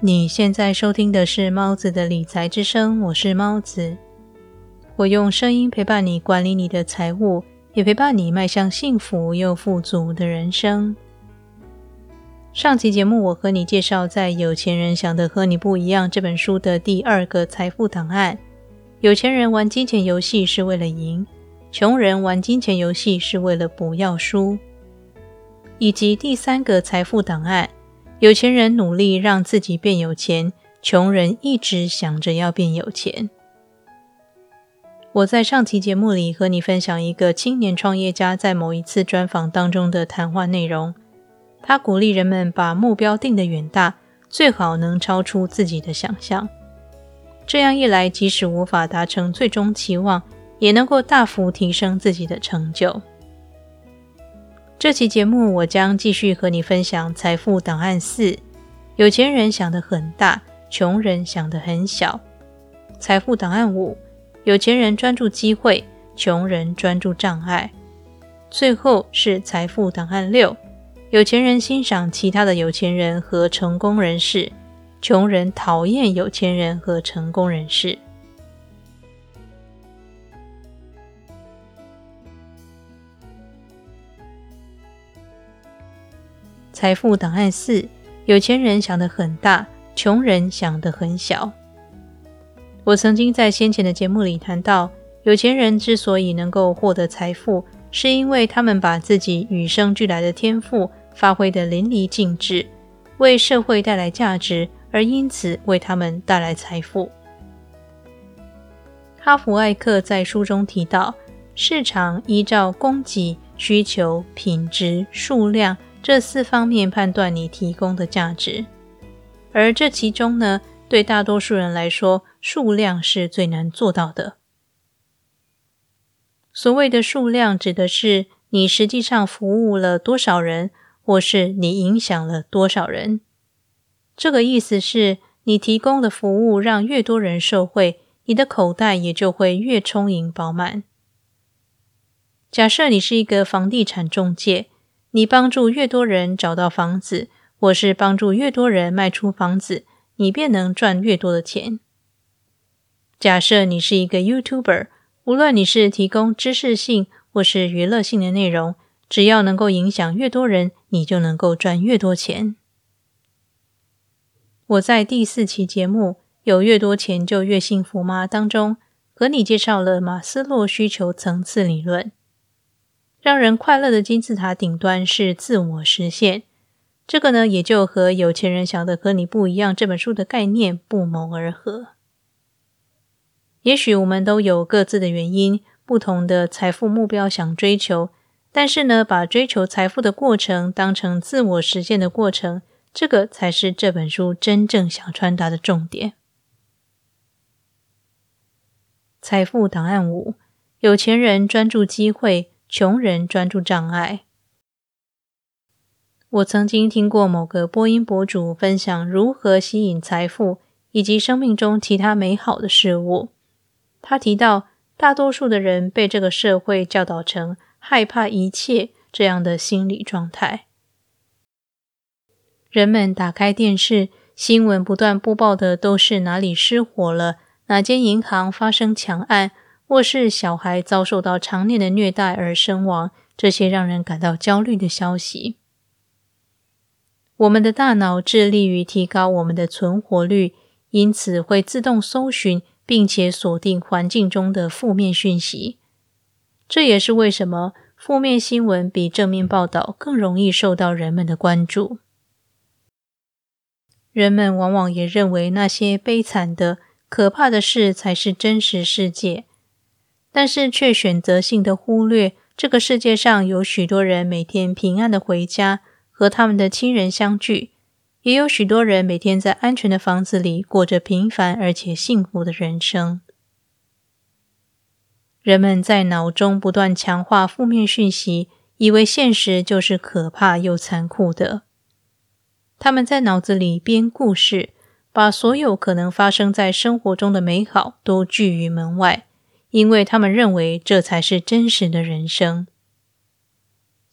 你现在收听的是猫子的理财之声，我是猫子。我用声音陪伴你管理你的财务，也陪伴你迈向幸福又富足的人生。上期节目，我和你介绍，在《有钱人想的和你不一样》这本书的第二个财富档案：有钱人玩金钱游戏是为了赢，穷人玩金钱游戏是为了不要输。以及第三个财富档案。有钱人努力让自己变有钱，穷人一直想着要变有钱。我在上期节目里和你分享一个青年创业家在某一次专访当中的谈话内容。他鼓励人们把目标定得远大，最好能超出自己的想象。这样一来，即使无法达成最终期望，也能够大幅提升自己的成就。这期节目，我将继续和你分享财富档案四：有钱人想得很大，穷人想得很小。财富档案五：有钱人专注机会，穷人专注障碍。最后是财富档案六：有钱人欣赏其他的有钱人和成功人士，穷人讨厌有钱人和成功人士。财富档案四：有钱人想得很大，穷人想得很小。我曾经在先前的节目里谈到，有钱人之所以能够获得财富，是因为他们把自己与生俱来的天赋发挥得淋漓尽致，为社会带来价值，而因此为他们带来财富。哈弗艾克在书中提到，市场依照供给、需求、品质、数量。这四方面判断你提供的价值，而这其中呢，对大多数人来说，数量是最难做到的。所谓的数量，指的是你实际上服务了多少人，或是你影响了多少人。这个意思是你提供的服务让越多人受惠，你的口袋也就会越充盈饱满。假设你是一个房地产中介。你帮助越多人找到房子，或是帮助越多人卖出房子，你便能赚越多的钱。假设你是一个 YouTuber，无论你是提供知识性或是娱乐性的内容，只要能够影响越多人，你就能够赚越多钱。我在第四期节目《有越多钱就越幸福吗》当中，和你介绍了马斯洛需求层次理论。让人快乐的金字塔顶端是自我实现，这个呢，也就和有钱人想的和你不一样。这本书的概念不谋而合。也许我们都有各自的原因，不同的财富目标想追求，但是呢，把追求财富的过程当成自我实现的过程，这个才是这本书真正想传达的重点。财富档案五：有钱人专注机会。穷人专注障碍。我曾经听过某个播音博主分享如何吸引财富以及生命中其他美好的事物。他提到，大多数的人被这个社会教导成害怕一切这样的心理状态。人们打开电视，新闻不断播报的都是哪里失火了，哪间银行发生强案。或是小孩遭受到常年的虐待而身亡，这些让人感到焦虑的消息。我们的大脑致力于提高我们的存活率，因此会自动搜寻并且锁定环境中的负面讯息。这也是为什么负面新闻比正面报道更容易受到人们的关注。人们往往也认为那些悲惨的、可怕的事才是真实世界。但是却选择性的忽略，这个世界上有许多人每天平安的回家，和他们的亲人相聚；也有许多人每天在安全的房子里过着平凡而且幸福的人生。人们在脑中不断强化负面讯息，以为现实就是可怕又残酷的。他们在脑子里编故事，把所有可能发生在生活中的美好都拒于门外。因为他们认为这才是真实的人生，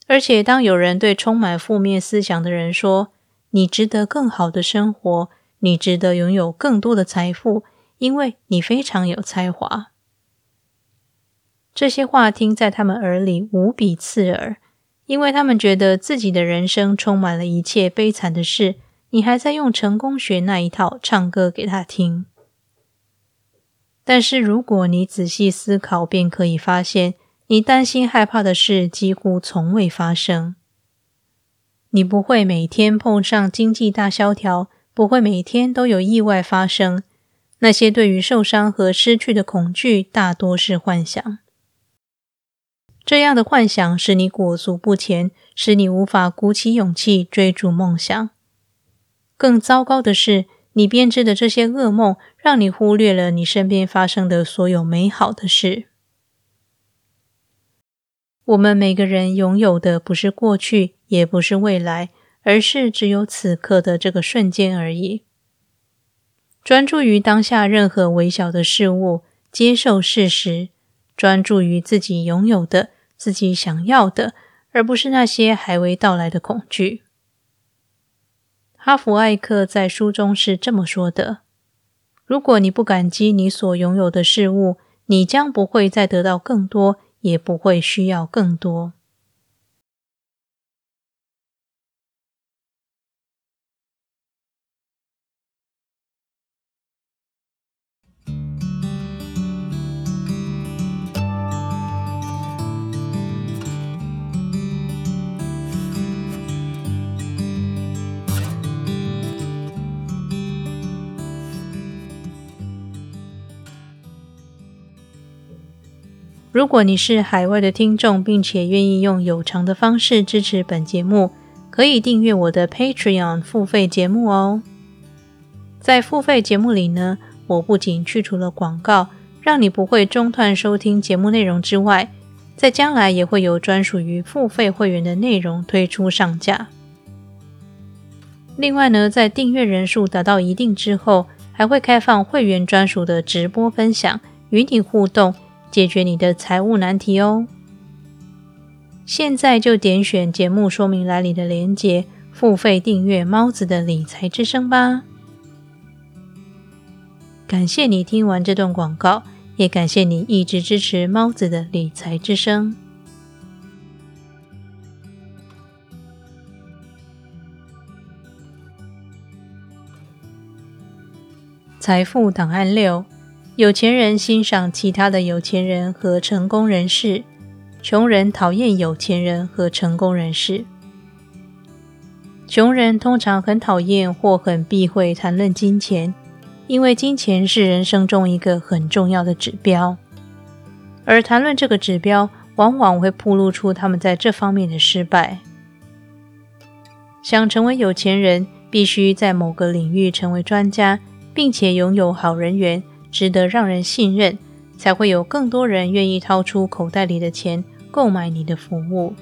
而且当有人对充满负面思想的人说“你值得更好的生活，你值得拥有更多的财富，因为你非常有才华。这些话听在他们耳里无比刺耳，因为他们觉得自己的人生充满了一切悲惨的事，你还在用成功学那一套唱歌给他听。但是如果你仔细思考，便可以发现，你担心害怕的事几乎从未发生。你不会每天碰上经济大萧条，不会每天都有意外发生。那些对于受伤和失去的恐惧，大多是幻想。这样的幻想使你裹足不前，使你无法鼓起勇气追逐梦想。更糟糕的是。你编织的这些噩梦，让你忽略了你身边发生的所有美好的事。我们每个人拥有的不是过去，也不是未来，而是只有此刻的这个瞬间而已。专注于当下任何微小的事物，接受事实，专注于自己拥有的、自己想要的，而不是那些还未到来的恐惧。哈弗艾克在书中是这么说的：“如果你不感激你所拥有的事物，你将不会再得到更多，也不会需要更多。”如果你是海外的听众，并且愿意用有偿的方式支持本节目，可以订阅我的 Patreon 付费节目哦。在付费节目里呢，我不仅去除了广告，让你不会中断收听节目内容之外，在将来也会有专属于付费会员的内容推出上架。另外呢，在订阅人数达到一定之后，还会开放会员专属的直播分享，与你互动。解决你的财务难题哦！现在就点选节目说明栏里的链接，付费订阅猫子的理财之声吧。感谢你听完这段广告，也感谢你一直支持猫子的理财之声。财富档案六。有钱人欣赏其他的有钱人和成功人士，穷人讨厌有钱人和成功人士。穷人通常很讨厌或很避讳谈论金钱，因为金钱是人生中一个很重要的指标，而谈论这个指标往往会暴露出他们在这方面的失败。想成为有钱人，必须在某个领域成为专家，并且拥有好人缘。值得让人信任，才会有更多人愿意掏出口袋里的钱购买你的服务。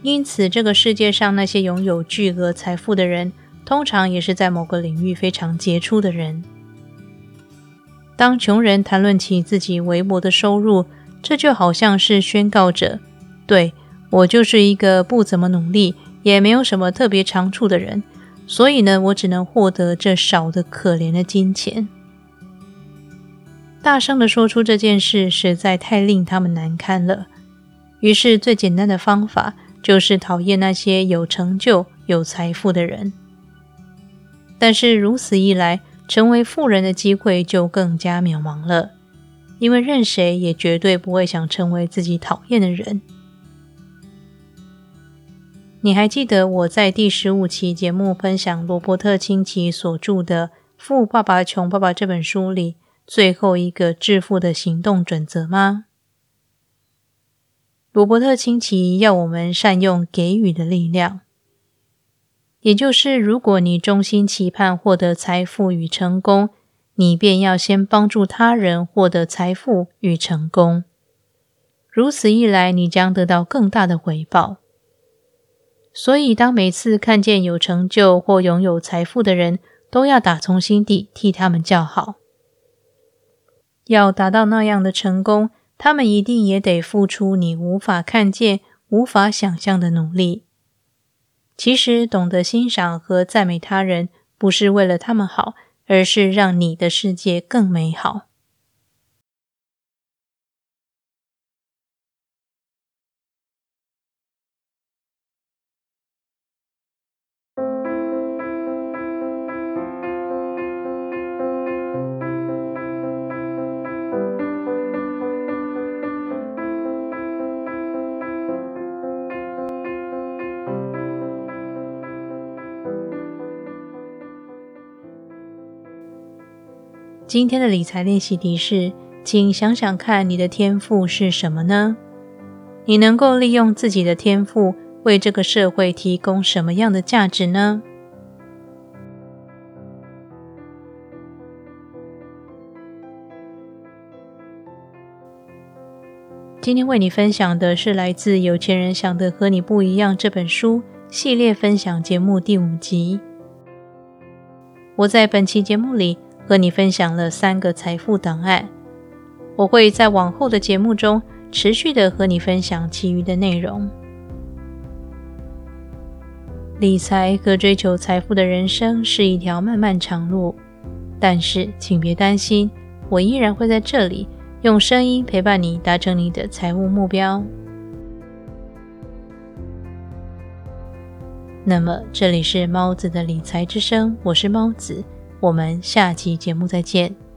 因此，这个世界上那些拥有巨额财富的人，通常也是在某个领域非常杰出的人。当穷人谈论起自己微薄的收入，这就好像是宣告着：“对我就是一个不怎么努力，也没有什么特别长处的人，所以呢，我只能获得这少的可怜的金钱。”大声的说出这件事实在太令他们难堪了。于是，最简单的方法就是讨厌那些有成就、有财富的人。但是，如此一来，成为富人的机会就更加渺茫了，因为任谁也绝对不会想成为自己讨厌的人。你还记得我在第十五期节目分享罗伯特清崎所著的《富爸爸穷爸爸》这本书里？最后一个致富的行动准则吗？罗伯特清崎要我们善用给予的力量，也就是如果你衷心期盼获得财富与成功，你便要先帮助他人获得财富与成功。如此一来，你将得到更大的回报。所以，当每次看见有成就或拥有财富的人，都要打从心底替他们叫好。要达到那样的成功，他们一定也得付出你无法看见、无法想象的努力。其实，懂得欣赏和赞美他人，不是为了他们好，而是让你的世界更美好。今天的理财练习题是，请想想看，你的天赋是什么呢？你能够利用自己的天赋为这个社会提供什么样的价值呢？今天为你分享的是来自《有钱人想的和你不一样》这本书系列分享节目第五集。我在本期节目里。和你分享了三个财富档案，我会在往后的节目中持续的和你分享其余的内容。理财和追求财富的人生是一条漫漫长路，但是请别担心，我依然会在这里用声音陪伴你达成你的财务目标。那么，这里是猫子的理财之声，我是猫子。我们下期节目再见。